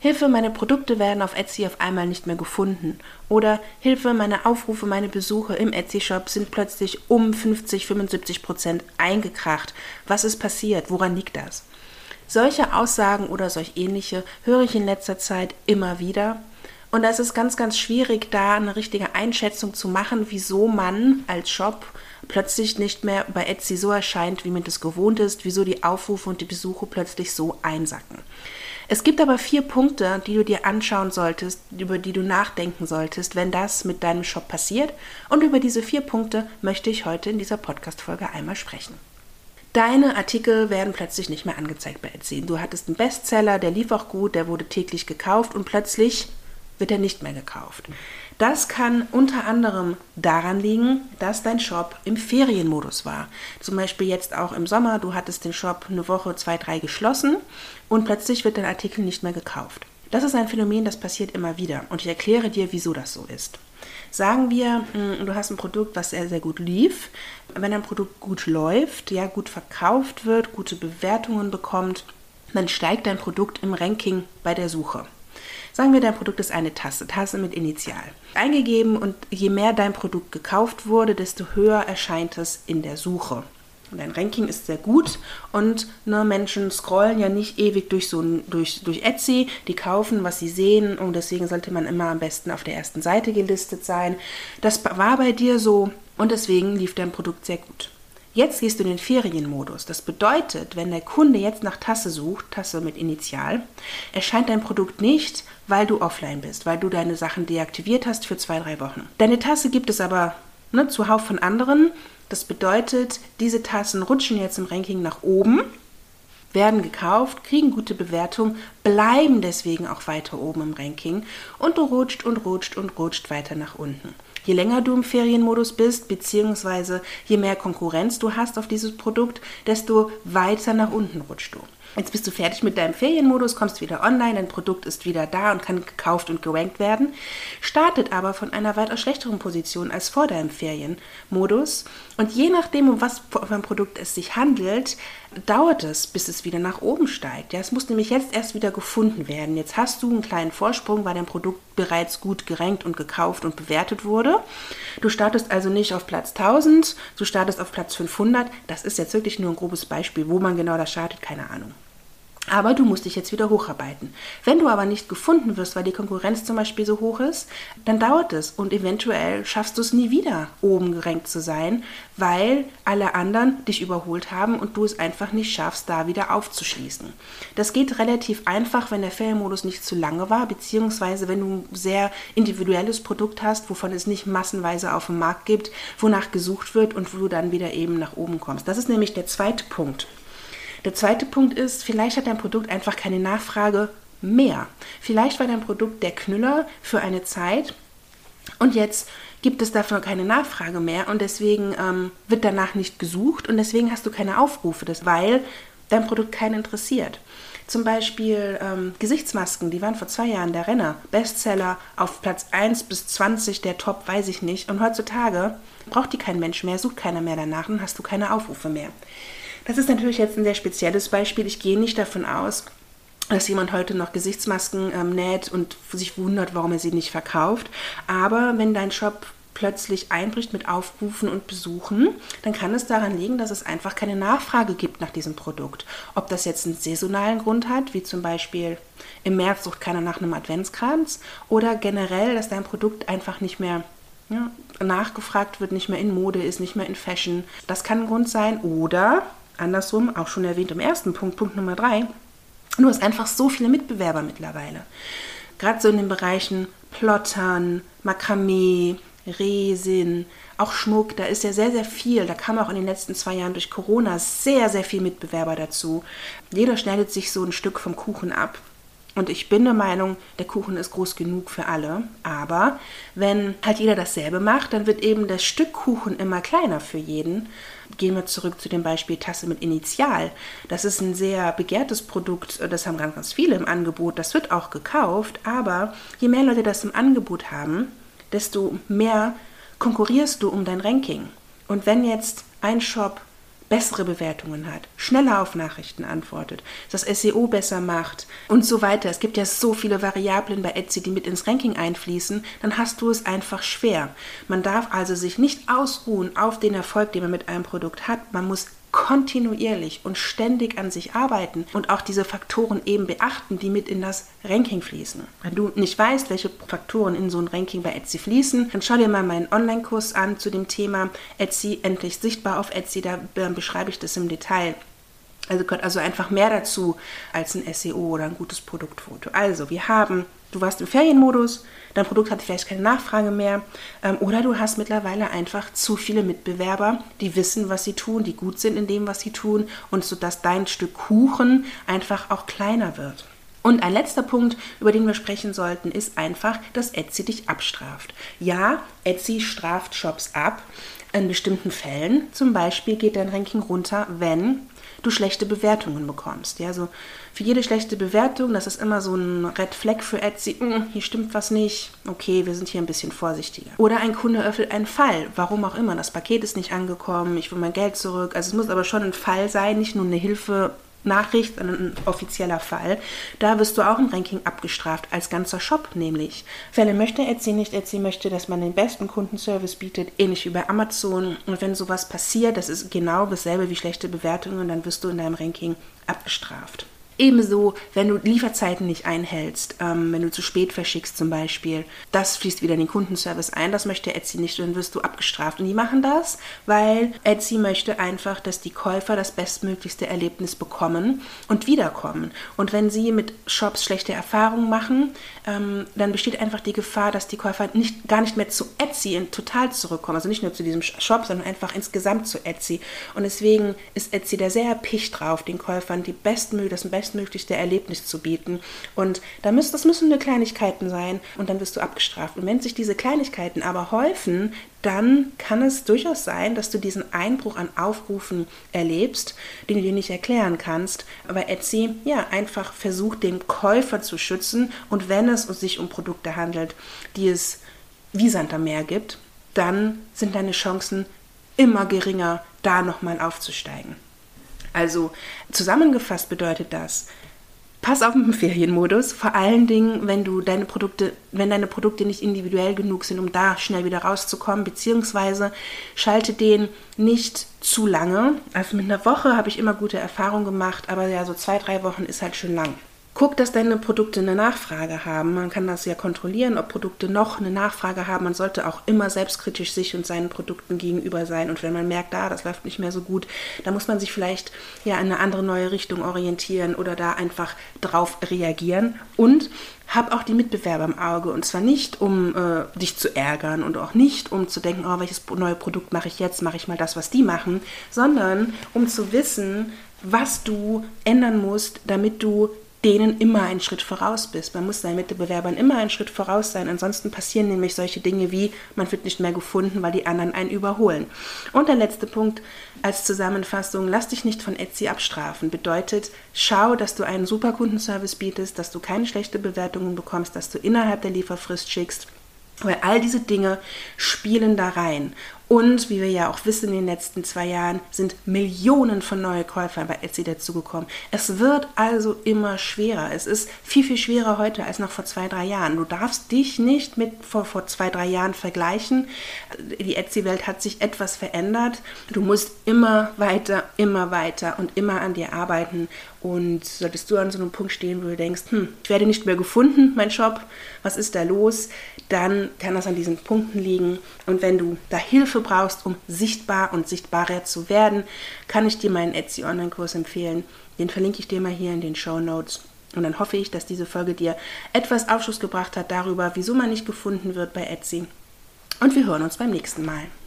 Hilfe, meine Produkte werden auf Etsy auf einmal nicht mehr gefunden. Oder Hilfe, meine Aufrufe, meine Besuche im Etsy-Shop sind plötzlich um 50, 75 Prozent eingekracht. Was ist passiert? Woran liegt das? Solche Aussagen oder solch ähnliche höre ich in letzter Zeit immer wieder. Und es ist ganz, ganz schwierig, da eine richtige Einschätzung zu machen, wieso man als Shop plötzlich nicht mehr bei Etsy so erscheint, wie man das gewohnt ist, wieso die Aufrufe und die Besuche plötzlich so einsacken. Es gibt aber vier Punkte, die du dir anschauen solltest, über die du nachdenken solltest, wenn das mit deinem Shop passiert. Und über diese vier Punkte möchte ich heute in dieser Podcast-Folge einmal sprechen. Deine Artikel werden plötzlich nicht mehr angezeigt bei Etsy. Du hattest einen Bestseller, der lief auch gut, der wurde täglich gekauft und plötzlich wird er nicht mehr gekauft. Das kann unter anderem daran liegen, dass dein Shop im Ferienmodus war. Zum Beispiel jetzt auch im Sommer, du hattest den Shop eine Woche, zwei, drei geschlossen und plötzlich wird dein Artikel nicht mehr gekauft. Das ist ein Phänomen, das passiert immer wieder und ich erkläre dir, wieso das so ist. Sagen wir, hm, du hast ein Produkt, was sehr, sehr gut lief. Wenn ein Produkt gut läuft, ja, gut verkauft wird, gute Bewertungen bekommt, dann steigt dein Produkt im Ranking bei der Suche. Sagen wir, dein Produkt ist eine Tasse, Tasse mit Initial. Eingegeben und je mehr dein Produkt gekauft wurde, desto höher erscheint es in der Suche. Dein Ranking ist sehr gut und ne, Menschen scrollen ja nicht ewig durch, so, durch, durch Etsy, die kaufen, was sie sehen und deswegen sollte man immer am besten auf der ersten Seite gelistet sein. Das war bei dir so und deswegen lief dein Produkt sehr gut. Jetzt gehst du in den Ferienmodus. Das bedeutet, wenn der Kunde jetzt nach Tasse sucht, Tasse mit Initial, erscheint dein Produkt nicht, weil du offline bist, weil du deine Sachen deaktiviert hast für zwei, drei Wochen. Deine Tasse gibt es aber ne, zuhauf von anderen. Das bedeutet, diese Tassen rutschen jetzt im Ranking nach oben, werden gekauft, kriegen gute Bewertung, bleiben deswegen auch weiter oben im Ranking und du rutscht und rutscht und rutscht weiter nach unten. Je länger du im Ferienmodus bist, beziehungsweise je mehr Konkurrenz du hast auf dieses Produkt, desto weiter nach unten rutscht du. Jetzt bist du fertig mit deinem Ferienmodus, kommst wieder online, dein Produkt ist wieder da und kann gekauft und gerankt werden, startet aber von einer weitaus schlechteren Position als vor deinem Ferienmodus. Und je nachdem, um was für ein Produkt es sich handelt, dauert es, bis es wieder nach oben steigt. Ja, es muss nämlich jetzt erst wieder gefunden werden. Jetzt hast du einen kleinen Vorsprung, weil dein Produkt bereits gut gerankt und gekauft und bewertet wurde. Du startest also nicht auf Platz 1000, du startest auf Platz 500. Das ist jetzt wirklich nur ein grobes Beispiel. Wo man genau da startet, keine Ahnung. Aber du musst dich jetzt wieder hocharbeiten. Wenn du aber nicht gefunden wirst, weil die Konkurrenz zum Beispiel so hoch ist, dann dauert es und eventuell schaffst du es nie wieder, oben gerankt zu sein, weil alle anderen dich überholt haben und du es einfach nicht schaffst, da wieder aufzuschließen. Das geht relativ einfach, wenn der Ferienmodus nicht zu lange war, beziehungsweise wenn du ein sehr individuelles Produkt hast, wovon es nicht massenweise auf dem Markt gibt, wonach gesucht wird und wo du dann wieder eben nach oben kommst. Das ist nämlich der zweite Punkt. Der zweite Punkt ist, vielleicht hat dein Produkt einfach keine Nachfrage mehr. Vielleicht war dein Produkt der Knüller für eine Zeit und jetzt gibt es dafür keine Nachfrage mehr und deswegen ähm, wird danach nicht gesucht und deswegen hast du keine Aufrufe, weil dein Produkt keinen interessiert. Zum Beispiel ähm, Gesichtsmasken, die waren vor zwei Jahren der Renner, Bestseller auf Platz 1 bis 20, der Top, weiß ich nicht. Und heutzutage braucht die kein Mensch mehr, sucht keiner mehr danach und hast du keine Aufrufe mehr. Das ist natürlich jetzt ein sehr spezielles Beispiel. Ich gehe nicht davon aus, dass jemand heute noch Gesichtsmasken ähm, näht und sich wundert, warum er sie nicht verkauft. Aber wenn dein Shop plötzlich einbricht mit Aufrufen und Besuchen, dann kann es daran liegen, dass es einfach keine Nachfrage gibt nach diesem Produkt. Ob das jetzt einen saisonalen Grund hat, wie zum Beispiel im März sucht keiner nach einem Adventskranz, oder generell, dass dein Produkt einfach nicht mehr ja, nachgefragt wird, nicht mehr in Mode ist, nicht mehr in Fashion. Das kann ein Grund sein. Oder andersrum, auch schon erwähnt im ersten Punkt, Punkt Nummer drei, du hast einfach so viele Mitbewerber mittlerweile. Gerade so in den Bereichen Plottern, Makramee, Resin, auch Schmuck, da ist ja sehr, sehr viel. Da kam auch in den letzten zwei Jahren durch Corona sehr, sehr viel Mitbewerber dazu. Jeder schneidet sich so ein Stück vom Kuchen ab. Und ich bin der Meinung, der Kuchen ist groß genug für alle. Aber wenn halt jeder dasselbe macht, dann wird eben das Stück Kuchen immer kleiner für jeden. Gehen wir zurück zu dem Beispiel Tasse mit Initial. Das ist ein sehr begehrtes Produkt. Das haben ganz, ganz viele im Angebot. Das wird auch gekauft. Aber je mehr Leute das im Angebot haben, desto mehr konkurrierst du um dein Ranking. Und wenn jetzt ein Shop bessere Bewertungen hat, schneller auf Nachrichten antwortet, das SEO besser macht und so weiter. Es gibt ja so viele Variablen bei Etsy, die mit ins Ranking einfließen, dann hast du es einfach schwer. Man darf also sich nicht ausruhen auf den Erfolg, den man mit einem Produkt hat. Man muss kontinuierlich und ständig an sich arbeiten und auch diese Faktoren eben beachten, die mit in das Ranking fließen. Wenn du nicht weißt, welche Faktoren in so ein Ranking bei Etsy fließen, dann schau dir mal meinen Online-Kurs an zu dem Thema Etsy endlich sichtbar auf Etsy, da beschreibe ich das im Detail. Also gehört also einfach mehr dazu als ein SEO oder ein gutes Produktfoto. Also wir haben, du warst im Ferienmodus, dein Produkt hat vielleicht keine Nachfrage mehr ähm, oder du hast mittlerweile einfach zu viele Mitbewerber, die wissen, was sie tun, die gut sind in dem, was sie tun und so dass dein Stück Kuchen einfach auch kleiner wird. Und ein letzter Punkt, über den wir sprechen sollten, ist einfach, dass Etsy dich abstraft. Ja, Etsy straft Shops ab in bestimmten Fällen. Zum Beispiel geht dein Ranking runter, wenn du schlechte Bewertungen bekommst. Ja, also für jede schlechte Bewertung, das ist immer so ein Red Flag für Etsy, mm, hier stimmt was nicht, okay, wir sind hier ein bisschen vorsichtiger. Oder ein Kunde öffnet einen Fall, warum auch immer, das Paket ist nicht angekommen, ich will mein Geld zurück. Also es muss aber schon ein Fall sein, nicht nur eine Hilfe Nachricht, ein offizieller Fall, da wirst du auch im Ranking abgestraft, als ganzer Shop nämlich. Fälle möchte Etsy nicht. Etsy möchte, dass man den besten Kundenservice bietet, ähnlich wie bei Amazon. Und wenn sowas passiert, das ist genau dasselbe wie schlechte Bewertungen, dann wirst du in deinem Ranking abgestraft. Ebenso, wenn du Lieferzeiten nicht einhältst, ähm, wenn du zu spät verschickst zum Beispiel, das fließt wieder in den Kundenservice ein. Das möchte Etsy nicht, dann wirst du abgestraft. Und die machen das, weil Etsy möchte einfach, dass die Käufer das bestmöglichste Erlebnis bekommen und wiederkommen. Und wenn sie mit Shops schlechte Erfahrungen machen, ähm, dann besteht einfach die Gefahr, dass die Käufer nicht, gar nicht mehr zu Etsy total zurückkommen. Also nicht nur zu diesem Shop, sondern einfach insgesamt zu Etsy. Und deswegen ist Etsy da sehr erpicht drauf, den Käufern die bestmögliche, das Best bestmöglichste Erlebnis zu bieten. Und da müssen, das müssen nur Kleinigkeiten sein und dann wirst du abgestraft. Und wenn sich diese Kleinigkeiten aber häufen, dann kann es durchaus sein, dass du diesen Einbruch an Aufrufen erlebst, den du dir nicht erklären kannst. Aber Etsy ja einfach versucht, den Käufer zu schützen. Und wenn es sich um Produkte handelt, die es wie Sand am Meer gibt, dann sind deine Chancen immer geringer, da nochmal aufzusteigen. Also zusammengefasst bedeutet das, pass auf mit dem Ferienmodus, vor allen Dingen, wenn du deine Produkte, wenn deine Produkte nicht individuell genug sind, um da schnell wieder rauszukommen, beziehungsweise schalte den nicht zu lange. Also mit einer Woche habe ich immer gute Erfahrungen gemacht, aber ja, so zwei, drei Wochen ist halt schon lang. Guck, dass deine Produkte eine Nachfrage haben. Man kann das ja kontrollieren, ob Produkte noch eine Nachfrage haben. Man sollte auch immer selbstkritisch sich und seinen Produkten gegenüber sein. Und wenn man merkt, da, das läuft nicht mehr so gut, dann muss man sich vielleicht ja in eine andere neue Richtung orientieren oder da einfach drauf reagieren. Und hab auch die Mitbewerber im Auge. Und zwar nicht, um äh, dich zu ärgern und auch nicht, um zu denken, oh, welches neue Produkt mache ich jetzt, mache ich mal das, was die machen, sondern um zu wissen, was du ändern musst, damit du denen immer einen Schritt voraus bist. Man muss seinen Mitbewerbern immer einen Schritt voraus sein. Ansonsten passieren nämlich solche Dinge wie, man wird nicht mehr gefunden, weil die anderen einen überholen. Und der letzte Punkt als Zusammenfassung, lass dich nicht von Etsy abstrafen. Bedeutet, schau, dass du einen super Kundenservice bietest, dass du keine schlechte Bewertungen bekommst, dass du innerhalb der Lieferfrist schickst. Weil all diese Dinge spielen da rein. Und wie wir ja auch wissen, in den letzten zwei Jahren sind Millionen von neuen Käufern bei Etsy dazugekommen. Es wird also immer schwerer. Es ist viel, viel schwerer heute als noch vor zwei, drei Jahren. Du darfst dich nicht mit vor, vor zwei, drei Jahren vergleichen. Die Etsy-Welt hat sich etwas verändert. Du musst immer weiter, immer weiter und immer an dir arbeiten. Und solltest du an so einem Punkt stehen, wo du denkst, hm, ich werde nicht mehr gefunden, mein Shop, was ist da los? Dann kann das an diesen Punkten liegen. Und wenn du da Hilfe brauchst, um sichtbar und sichtbarer zu werden, kann ich dir meinen Etsy Online-Kurs empfehlen. Den verlinke ich dir mal hier in den Show Notes. Und dann hoffe ich, dass diese Folge dir etwas Aufschluss gebracht hat darüber, wieso man nicht gefunden wird bei Etsy. Und wir hören uns beim nächsten Mal.